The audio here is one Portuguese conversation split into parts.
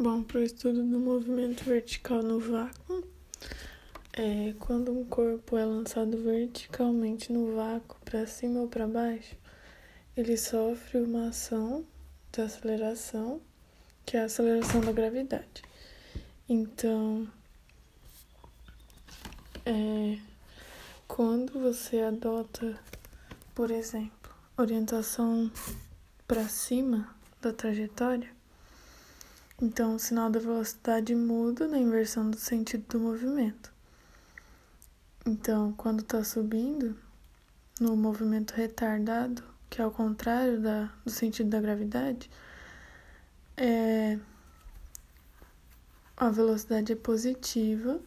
Bom, para o estudo do movimento vertical no vácuo, é, quando um corpo é lançado verticalmente no vácuo, para cima ou para baixo, ele sofre uma ação de aceleração, que é a aceleração da gravidade. Então, é, quando você adota, por exemplo, orientação para cima da trajetória, então, o sinal da velocidade muda na inversão do sentido do movimento. Então, quando está subindo, no movimento retardado, que é ao contrário da, do sentido da gravidade, é, a velocidade é positiva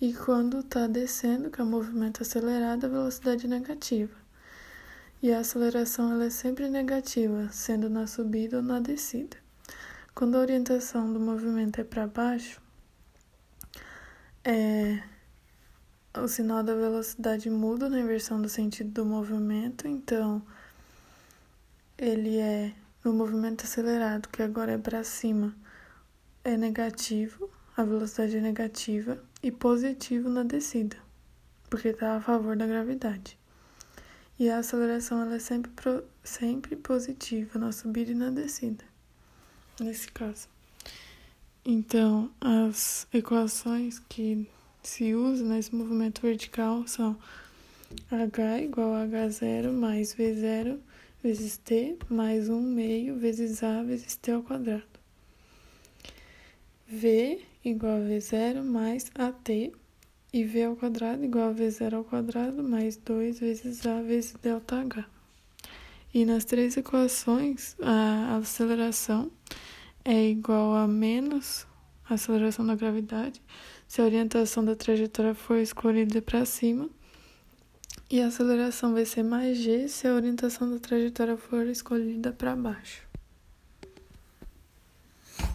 e quando está descendo, que é o movimento acelerado, a velocidade é negativa. E a aceleração ela é sempre negativa, sendo na subida ou na descida. Quando a orientação do movimento é para baixo, é, o sinal da velocidade muda na inversão do sentido do movimento, então ele é no movimento acelerado, que agora é para cima, é negativo, a velocidade é negativa, e positivo na descida, porque está a favor da gravidade. E a aceleração ela é sempre, sempre positiva na subida e na descida nesse caso. Então, as equações que se usam nesse movimento vertical são h igual a h0 mais v0 vezes t mais 1 meio vezes a vezes t ao quadrado. v igual a v0 mais at e v ao quadrado igual a v0 ao quadrado mais 2 vezes a vezes ΔH. E nas três equações, a aceleração é igual a menos a aceleração da gravidade se a orientação da trajetória for escolhida para cima. E a aceleração vai ser mais g se a orientação da trajetória for escolhida para baixo.